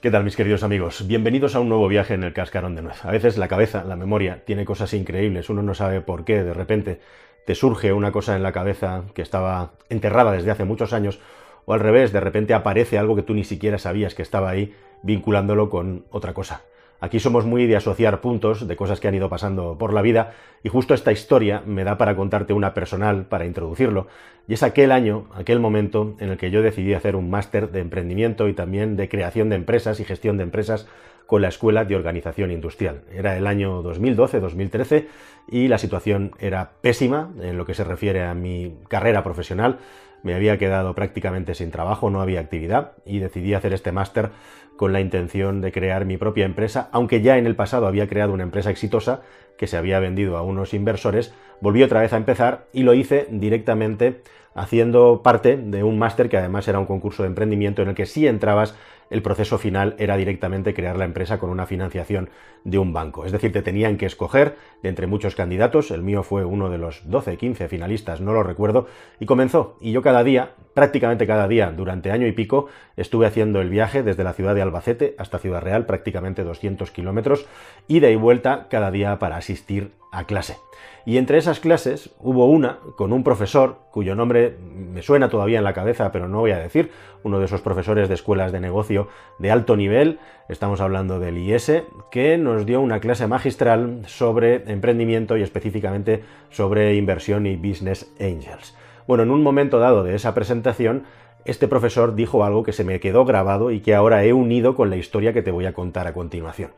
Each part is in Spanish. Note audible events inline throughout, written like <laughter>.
¿Qué tal mis queridos amigos? Bienvenidos a un nuevo viaje en el cascarón de nuez. A veces la cabeza, la memoria, tiene cosas increíbles, uno no sabe por qué, de repente te surge una cosa en la cabeza que estaba enterrada desde hace muchos años, o al revés, de repente aparece algo que tú ni siquiera sabías que estaba ahí, vinculándolo con otra cosa. Aquí somos muy de asociar puntos de cosas que han ido pasando por la vida y justo esta historia me da para contarte una personal, para introducirlo, y es aquel año, aquel momento en el que yo decidí hacer un máster de emprendimiento y también de creación de empresas y gestión de empresas con la Escuela de Organización Industrial. Era el año 2012-2013 y la situación era pésima en lo que se refiere a mi carrera profesional. Me había quedado prácticamente sin trabajo, no había actividad y decidí hacer este máster con la intención de crear mi propia empresa, aunque ya en el pasado había creado una empresa exitosa que se había vendido a unos inversores, volví otra vez a empezar y lo hice directamente haciendo parte de un máster que además era un concurso de emprendimiento en el que si entrabas el proceso final era directamente crear la empresa con una financiación de un banco. Es decir, te tenían que escoger de entre muchos candidatos, el mío fue uno de los 12, 15 finalistas, no lo recuerdo, y comenzó. Y yo cada día, prácticamente cada día, durante año y pico, estuve haciendo el viaje desde la ciudad de Albacete hasta Ciudad Real, prácticamente 200 kilómetros, ida y vuelta cada día para asistir a clase. Y entre esas clases hubo una con un profesor cuyo nombre me suena todavía en la cabeza, pero no voy a decir, uno de esos profesores de escuelas de negocio de alto nivel, estamos hablando del IS, que nos dio una clase magistral sobre emprendimiento y específicamente sobre inversión y business angels. Bueno, en un momento dado de esa presentación, este profesor dijo algo que se me quedó grabado y que ahora he unido con la historia que te voy a contar a continuación.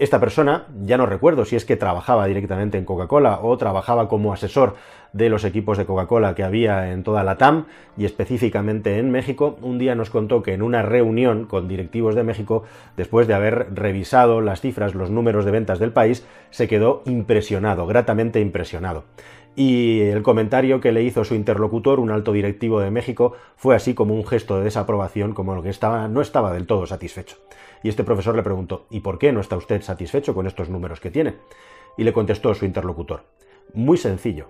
Esta persona, ya no recuerdo si es que trabajaba directamente en Coca-Cola o trabajaba como asesor de los equipos de Coca-Cola que había en toda la TAM y específicamente en México, un día nos contó que en una reunión con directivos de México, después de haber revisado las cifras, los números de ventas del país, se quedó impresionado, gratamente impresionado y el comentario que le hizo su interlocutor, un alto directivo de México, fue así como un gesto de desaprobación, como lo que estaba, no estaba del todo satisfecho. Y este profesor le preguntó, ¿y por qué no está usted satisfecho con estos números que tiene? Y le contestó su interlocutor, muy sencillo,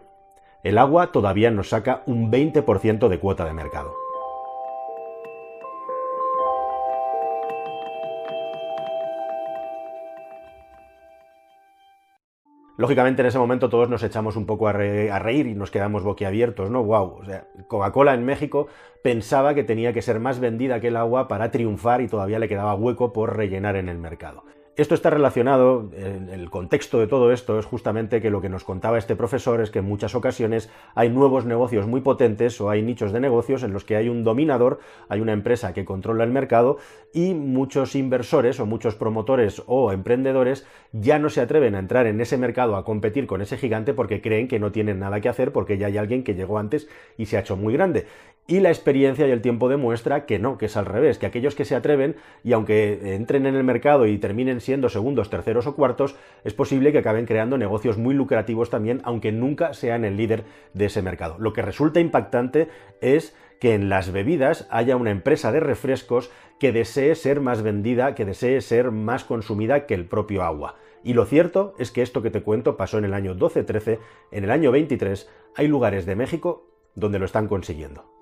el agua todavía nos saca un 20% de cuota de mercado. Lógicamente en ese momento todos nos echamos un poco a, reír y nos quedamos boquiabiertos, ¿no? ¡Wow! O sea, Coca-Cola en México pensaba que tenía que ser más vendida que el agua para triunfar y todavía le quedaba hueco por rellenar en el mercado. Esto está relacionado, el contexto de todo esto es justamente que lo que nos contaba este profesor es que en muchas ocasiones hay nuevos negocios muy potentes o hay nichos de negocios en los que hay un dominador, hay una empresa que controla el mercado y muchos inversores o muchos promotores o emprendedores ya no se atreven a entrar en ese mercado a competir con ese gigante porque creen que no tienen nada que hacer porque ya hay alguien que llegó antes y se ha hecho muy grande. Y la experiencia y el tiempo demuestra que no, que es al revés, que aquellos que se atreven y aunque entren en el mercado y terminen siendo segundos, terceros o cuartos, es posible que acaben creando negocios muy lucrativos también, aunque nunca sean el líder de ese mercado. Lo que resulta impactante es que en las bebidas haya una empresa de refrescos que desee ser más vendida, que desee ser más consumida que el propio agua. Y lo cierto es que esto que te cuento pasó en el año 12-13, en el año 23 hay lugares de México donde lo están consiguiendo.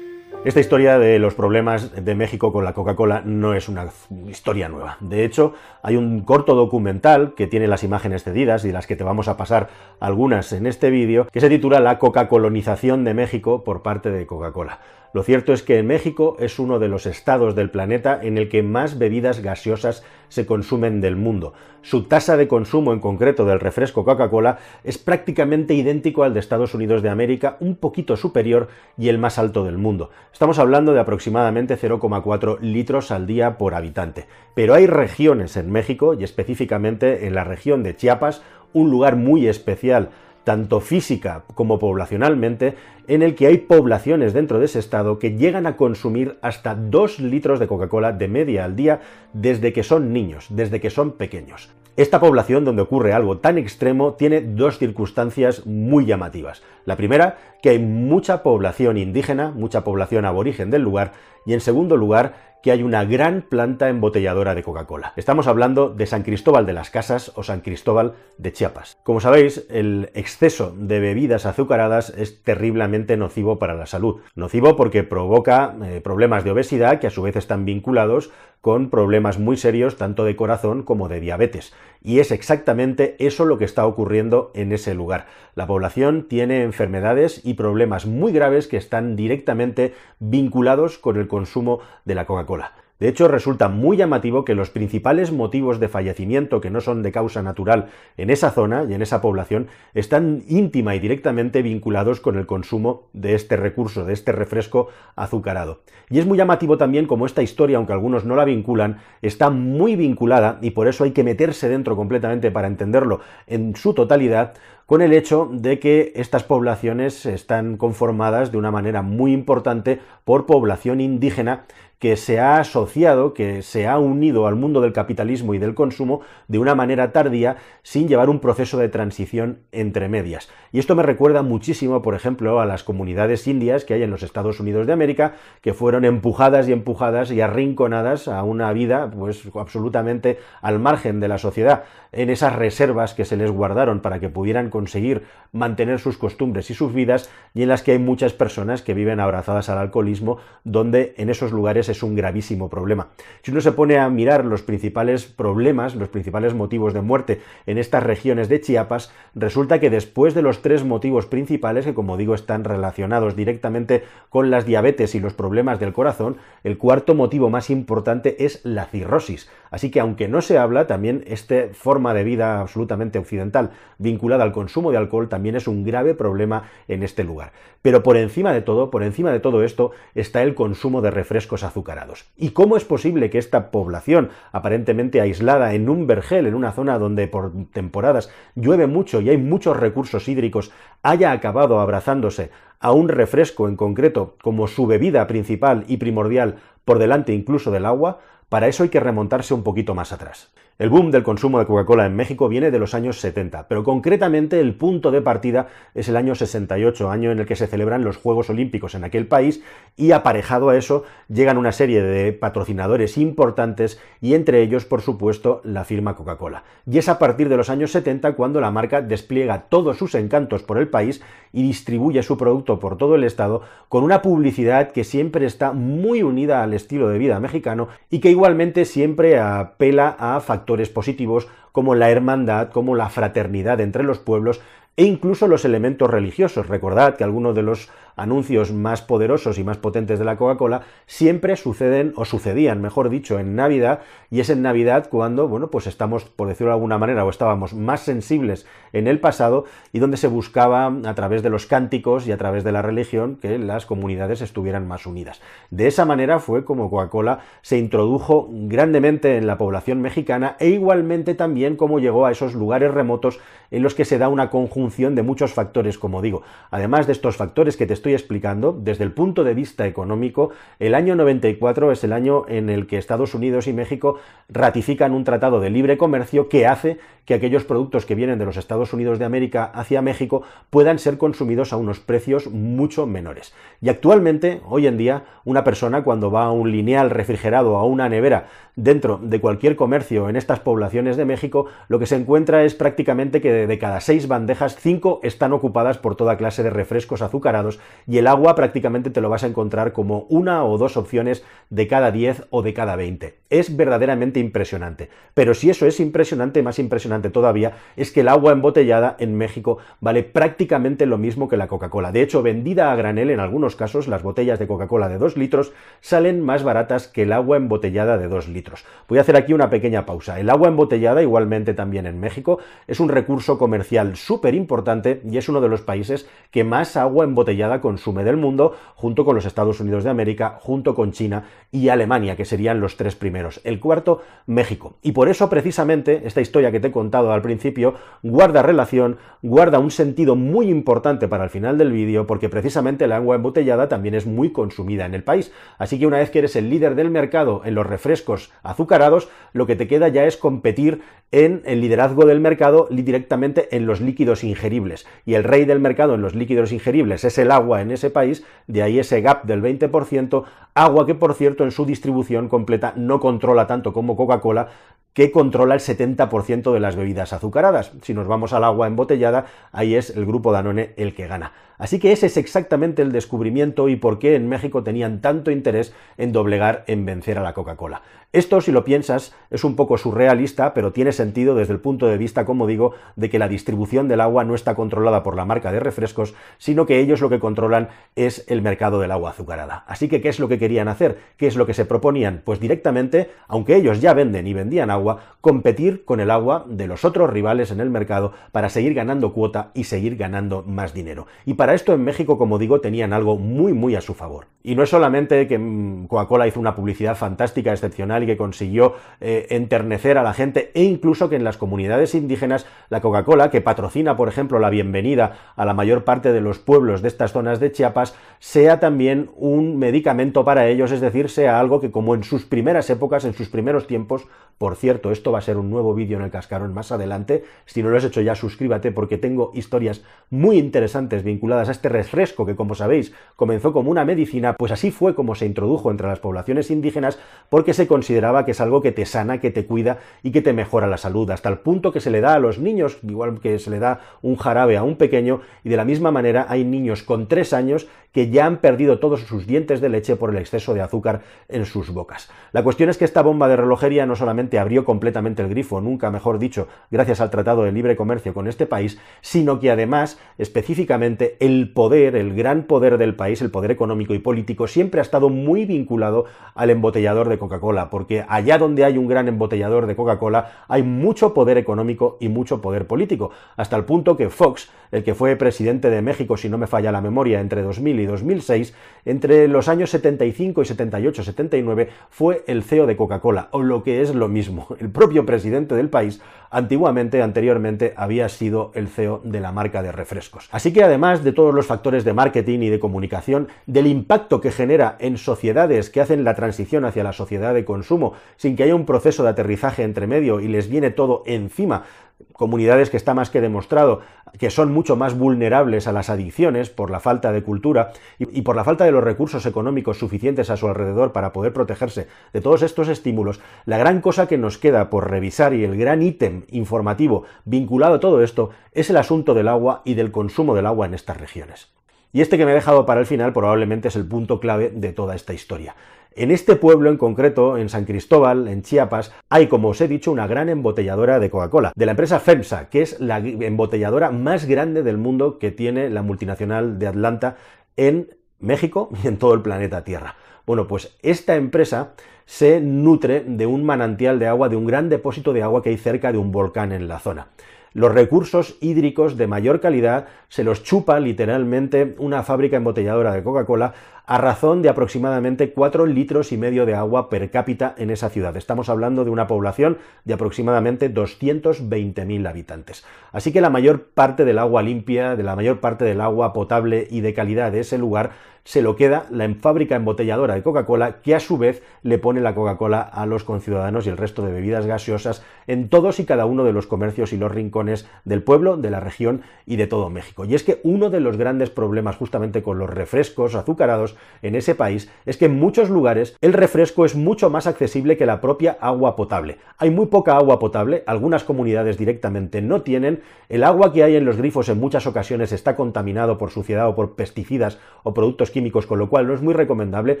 Esta historia de los problemas de México con la Coca-Cola no es una historia nueva. De hecho, hay un corto documental que tiene las imágenes cedidas y las que te vamos a pasar algunas en este vídeo, que se titula La Coca-colonización de México por parte de Coca-Cola. Lo cierto es que México es uno de los estados del planeta en el que más bebidas gaseosas se consumen del mundo. Su tasa de consumo en concreto del refresco Coca-Cola es prácticamente idéntico al de Estados Unidos de América, un poquito superior y el más alto del mundo. Estamos hablando de aproximadamente 0,4 litros al día por habitante. Pero hay regiones en México, y específicamente en la región de Chiapas, un lugar muy especial tanto física como poblacionalmente, en el que hay poblaciones dentro de ese estado que llegan a consumir hasta 2 litros de Coca-Cola de media al día desde que son niños, desde que son pequeños. Esta población donde ocurre algo tan extremo tiene dos circunstancias muy llamativas. La primera, que hay mucha población indígena, mucha población aborigen del lugar, y en segundo lugar, que hay una gran planta embotelladora de Coca-Cola. Estamos hablando de San Cristóbal de las Casas o San Cristóbal de Chiapas. Como sabéis, el exceso de bebidas azucaradas es terriblemente nocivo para la salud. Nocivo porque provoca eh, problemas de obesidad que a su vez están vinculados con problemas muy serios tanto de corazón como de diabetes. Y es exactamente eso lo que está ocurriendo en ese lugar. La población tiene enfermedades y problemas muy graves que están directamente vinculados con el consumo de la Coca-Cola. De hecho, resulta muy llamativo que los principales motivos de fallecimiento que no son de causa natural en esa zona y en esa población están íntima y directamente vinculados con el consumo de este recurso, de este refresco azucarado. Y es muy llamativo también como esta historia, aunque algunos no la vinculan, está muy vinculada, y por eso hay que meterse dentro completamente para entenderlo en su totalidad, con el hecho de que estas poblaciones están conformadas de una manera muy importante por población indígena que se ha asociado, que se ha unido al mundo del capitalismo y del consumo de una manera tardía, sin llevar un proceso de transición entre medias. Y esto me recuerda muchísimo, por ejemplo, a las comunidades indias que hay en los Estados Unidos de América, que fueron empujadas y empujadas y arrinconadas a una vida, pues absolutamente al margen de la sociedad, en esas reservas que se les guardaron para que pudieran conseguir mantener sus costumbres y sus vidas, y en las que hay muchas personas que viven abrazadas al alcoholismo, donde en esos lugares es un gravísimo problema. Si uno se pone a mirar los principales problemas, los principales motivos de muerte en estas regiones de Chiapas, resulta que después de los tres motivos principales, que como digo están relacionados directamente con las diabetes y los problemas del corazón, el cuarto motivo más importante es la cirrosis. Así que aunque no se habla, también esta forma de vida absolutamente occidental vinculada al consumo de alcohol también es un grave problema en este lugar. Pero por encima de todo, por encima de todo esto, está el consumo de refrescos azucarados. ¿Y cómo es posible que esta población, aparentemente aislada en un vergel, en una zona donde por temporadas llueve mucho y hay muchos recursos hídricos, haya acabado abrazándose a un refresco en concreto como su bebida principal y primordial por delante incluso del agua, para eso hay que remontarse un poquito más atrás. El boom del consumo de Coca-Cola en México viene de los años 70, pero concretamente el punto de partida es el año 68, año en el que se celebran los Juegos Olímpicos en aquel país, y aparejado a eso llegan una serie de patrocinadores importantes y entre ellos, por supuesto, la firma Coca-Cola. Y es a partir de los años 70 cuando la marca despliega todos sus encantos por el país y distribuye su producto por todo el estado con una publicidad que siempre está muy unida al estilo de vida mexicano y que igualmente siempre apela a factores positivos como la hermandad, como la fraternidad entre los pueblos e incluso los elementos religiosos. Recordad que algunos de los anuncios más poderosos y más potentes de la Coca-Cola siempre suceden o sucedían, mejor dicho, en Navidad y es en Navidad cuando, bueno, pues estamos, por decirlo de alguna manera, o estábamos más sensibles en el pasado y donde se buscaba a través de los cánticos y a través de la religión que las comunidades estuvieran más unidas. De esa manera fue como Coca-Cola se introdujo grandemente en la población mexicana e igualmente también como llegó a esos lugares remotos en los que se da una conjunción de muchos factores, como digo. Además de estos factores que te estoy estoy explicando, desde el punto de vista económico, el año 94 es el año en el que Estados Unidos y México ratifican un tratado de libre comercio que hace que aquellos productos que vienen de los Estados Unidos de América hacia México puedan ser consumidos a unos precios mucho menores. Y actualmente, hoy en día, una persona cuando va a un lineal refrigerado o a una nevera dentro de cualquier comercio en estas poblaciones de México, lo que se encuentra es prácticamente que de cada seis bandejas, cinco están ocupadas por toda clase de refrescos azucarados y el agua prácticamente te lo vas a encontrar como una o dos opciones de cada diez o de cada veinte. Es verdaderamente impresionante. Pero si eso es impresionante, más impresionante todavía es que el agua embotellada en México vale prácticamente lo mismo que la Coca-Cola. De hecho, vendida a granel en algunos casos, las botellas de Coca-Cola de dos litros salen más baratas que el agua embotellada de dos litros. Voy a hacer aquí una pequeña pausa. El agua embotellada, igualmente también en México, es un recurso comercial súper importante y es uno de los países que más agua embotellada consume del mundo, junto con los Estados Unidos de América, junto con China y Alemania, que serían los tres primeros. El cuarto, México. Y por eso, precisamente, esta historia que te he contado al principio guarda relación, guarda un sentido muy importante para el final del vídeo, porque precisamente el agua embotellada también es muy consumida en el país. Así que una vez que eres el líder del mercado en los refrescos azucarados, lo que te queda ya es competir en el liderazgo del mercado directamente en los líquidos ingeribles. Y el rey del mercado en los líquidos ingeribles es el agua en ese país, de ahí ese gap del 20%, agua que por cierto en su distribución completa no controla tanto como Coca-Cola, que controla el 70% de las bebidas azucaradas. Si nos vamos al agua embotellada, ahí es el grupo Danone el que gana. Así que ese es exactamente el descubrimiento y por qué en México tenían tanto interés en doblegar, en vencer a la Coca-Cola. Esto, si lo piensas, es un poco surrealista, pero tiene sentido desde el punto de vista, como digo, de que la distribución del agua no está controlada por la marca de refrescos, sino que ellos lo que controlan es el mercado del agua azucarada. Así que, ¿qué es lo que querían hacer? ¿Qué es lo que se proponían? Pues directamente, aunque ellos ya venden y vendían agua, competir con el agua de los otros rivales en el mercado para seguir ganando cuota y seguir ganando más dinero. Esto en México, como digo, tenían algo muy, muy a su favor. Y no es solamente que mm, Coca-Cola hizo una publicidad fantástica, excepcional y que consiguió eh, enternecer a la gente, e incluso que en las comunidades indígenas la Coca-Cola, que patrocina, por ejemplo, la bienvenida a la mayor parte de los pueblos de estas zonas de Chiapas, sea también un medicamento para ellos, es decir, sea algo que como en sus primeras épocas, en sus primeros tiempos, por cierto, esto va a ser un nuevo vídeo en el cascarón más adelante, si no lo has hecho ya suscríbete porque tengo historias muy interesantes vinculadas a este refresco que como sabéis comenzó como una medicina, pues así fue como se introdujo entre las poblaciones indígenas porque se consideraba que es algo que te sana, que te cuida y que te mejora la salud, hasta el punto que se le da a los niños, igual que se le da un jarabe a un pequeño, y de la misma manera hay niños con tres años que ya han perdido todos sus dientes de leche por el exceso de azúcar en sus bocas. La cuestión es que esta bomba de relojería no solamente abrió completamente el grifo, nunca mejor dicho, gracias al Tratado de Libre Comercio con este país, sino que además, específicamente, el poder, el gran poder del país, el poder económico y político, siempre ha estado muy vinculado al embotellador de Coca-Cola, porque allá donde hay un gran embotellador de Coca-Cola hay mucho poder económico y mucho poder político, hasta el punto que Fox, el que fue presidente de México, si no me falla la memoria, entre 2000 y 2006, entre los años 75 y 78-79, fue el CEO de Coca-Cola, o lo que es lo mismo, <laughs> el propio presidente del país, antiguamente, anteriormente, había sido el CEO de la marca de refrescos. Así que además de todos los factores de marketing y de comunicación, del impacto que genera en sociedades que hacen la transición hacia la sociedad de consumo, sin que haya un proceso de aterrizaje entre medio y les viene todo encima, comunidades que está más que demostrado que son mucho más vulnerables a las adicciones por la falta de cultura y, por la falta de los recursos económicos suficientes a su alrededor para poder protegerse de todos estos estímulos, la gran cosa que nos queda por revisar y el gran ítem informativo vinculado a todo esto es el asunto del agua y del consumo del agua en estas regiones. Y este que me he dejado para el final probablemente es el punto clave de toda esta historia. En este pueblo en concreto, en San Cristóbal, en Chiapas, hay, como os he dicho, una gran embotelladora de Coca-Cola, de la empresa FEMSA, que es la embotelladora más grande del mundo que tiene la multinacional de Atlanta en México y en todo el planeta Tierra. Bueno, pues esta empresa se nutre de un manantial de agua, de un gran depósito de agua que hay cerca de un volcán en la zona los recursos hídricos de mayor calidad se los chupa literalmente una fábrica embotelladora de Coca-Cola a razón de aproximadamente 4 litros y medio de agua per cápita en esa ciudad. Estamos hablando de una población de aproximadamente 220.000 habitantes. Así que la mayor parte del agua limpia, de la mayor parte del agua potable y de calidad de ese lugar se lo queda la fábrica embotelladora de Coca-Cola, que a su vez le pone la Coca-Cola a los conciudadanos y el resto de bebidas gaseosas en todos y cada uno de los comercios y los rincones del pueblo, de la región y de todo México. Y es que uno de los grandes problemas justamente con los refrescos azucarados en ese país es que en muchos lugares el refresco es mucho más accesible que la propia agua potable. Hay muy poca agua potable, algunas comunidades directamente no tienen, el agua que hay en los grifos en muchas ocasiones está contaminado por suciedad o por pesticidas o productos químicos, con lo cual no es muy recomendable.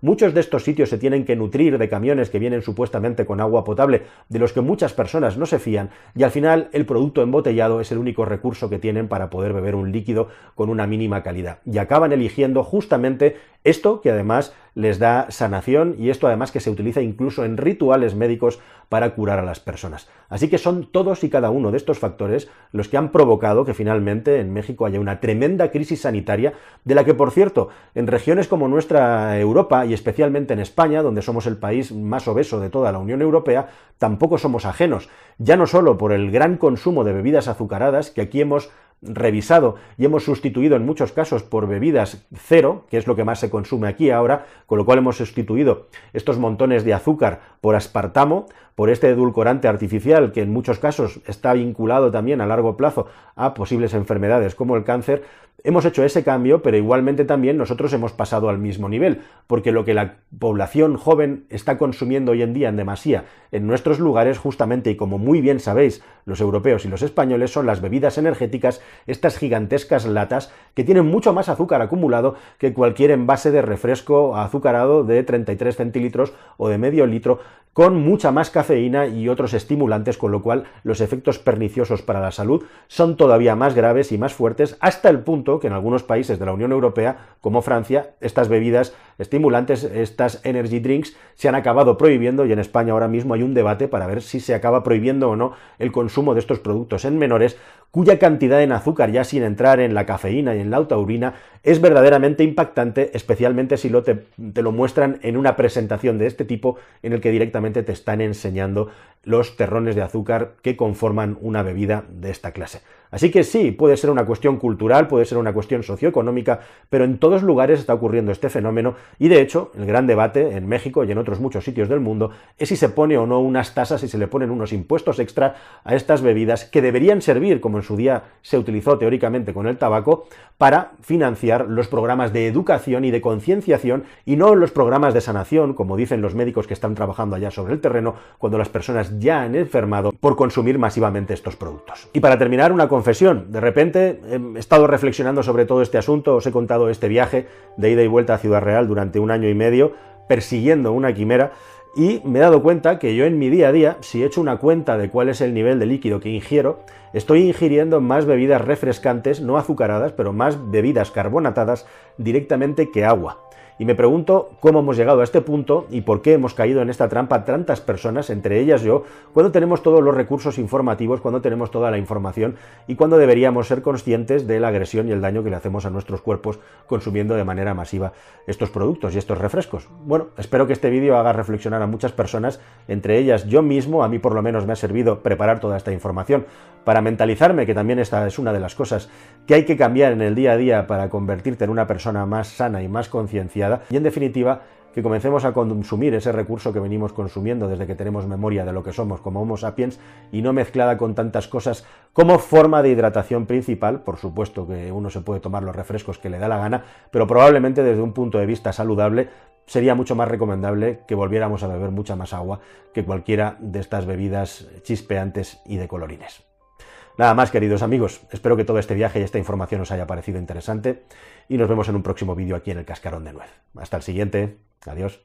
Muchos de estos sitios se tienen que nutrir de camiones que vienen supuestamente con agua potable, de los que muchas personas no se fían, y al final el producto embotellado es el único recurso que tienen para poder beber un líquido con una mínima calidad. Y acaban eligiendo justamente esto que además les da sanación y esto además que se utiliza incluso en rituales médicos para curar a las personas. Así que son todos y cada uno de estos factores los que han provocado que finalmente en México haya una tremenda crisis sanitaria, de la que por cierto, en regiones como nuestra Europa y especialmente en España, donde somos el país más obeso de toda la Unión Europea, tampoco somos ajenos, ya no solo por el gran consumo de bebidas azucaradas, que aquí hemos revisado y hemos sustituido en muchos casos por bebidas cero, que es lo que más se consume aquí ahora, con lo cual hemos sustituido estos montones de azúcar por aspartamo, por este edulcorante artificial que en muchos casos está vinculado también a largo plazo a posibles enfermedades como el cáncer, hemos hecho ese cambio, pero igualmente también nosotros hemos pasado al mismo nivel, porque lo que la población joven está consumiendo hoy en día en demasía en nuestros lugares, justamente, y como muy bien sabéis los europeos y los españoles, son las bebidas energéticas, estas gigantescas latas que tienen mucho más azúcar acumulado que cualquier envase de refresco azucarado de 33 centilitros o de medio litro, con mucha más cafeína y otros estimulantes, con lo cual los efectos perniciosos para la salud son todavía más graves y más fuertes, hasta el punto que en algunos países de la Unión Europea, como Francia, estas bebidas estimulantes, estas energy drinks, se han acabado prohibiendo y en España ahora mismo hay un debate para ver si se acaba prohibiendo o no el consumo de estos productos en menores, cuya cantidad en azúcar, ya sin entrar en la cafeína y en la taurina, es verdaderamente impactante, especialmente si lo te, te lo muestran en una presentación de este tipo en el que directamente te están enseñando los terrones de azúcar que conforman una bebida de esta clase. Así que sí, puede ser una cuestión cultural, puede ser una cuestión socioeconómica, pero en todos lugares está ocurriendo este fenómeno y de hecho el gran debate en México y en otros muchos sitios del mundo es si se pone o no unas tasas, si se le ponen unos impuestos extra a estas bebidas que deberían servir, como en su día se utilizó teóricamente con el tabaco, para financiar los programas de educación y de concienciación y no los programas de sanación, como dicen los médicos que están trabajando allá sobre el terreno, cuando las personas ya han enfermado por consumir masivamente estos productos. Y para terminar, una confesión. De repente he estado reflexionando sobre todo este asunto, os he contado este viaje de ida y vuelta a Ciudad Real durante un año y medio, persiguiendo una quimera, y me he dado cuenta que yo en mi día a día, si he hecho una cuenta de cuál es el nivel de líquido que ingiero, estoy ingiriendo más bebidas refrescantes, no azucaradas, pero más bebidas carbonatadas directamente que agua. Y me pregunto cómo hemos llegado a este punto y por qué hemos caído en esta trampa tantas personas, entre ellas yo, cuando tenemos todos los recursos informativos, cuando tenemos toda la información y cuando deberíamos ser conscientes de la agresión y el daño que le hacemos a nuestros cuerpos consumiendo de manera masiva estos productos y estos refrescos. Bueno, espero que este vídeo haga reflexionar a muchas personas, entre ellas yo mismo, a mí por lo menos me ha servido preparar toda esta información para mentalizarme, que también esta es una de las cosas que hay que cambiar en el día a día para convertirte en una persona más sana y más concienciada, y en definitiva, que comencemos a consumir ese recurso que venimos consumiendo desde que tenemos memoria de lo que somos como Homo sapiens y no mezclada con tantas cosas como forma de hidratación principal, por supuesto que uno se puede tomar los refrescos que le da la gana, pero probablemente desde un punto de vista saludable sería mucho más recomendable que volviéramos a beber mucha más agua que cualquiera de estas bebidas chispeantes y de colorines. Nada más, queridos amigos, espero que todo este viaje y esta información os haya parecido interesante y nos vemos en un próximo vídeo aquí en el Cascarón de Nuez. Hasta el siguiente, adiós.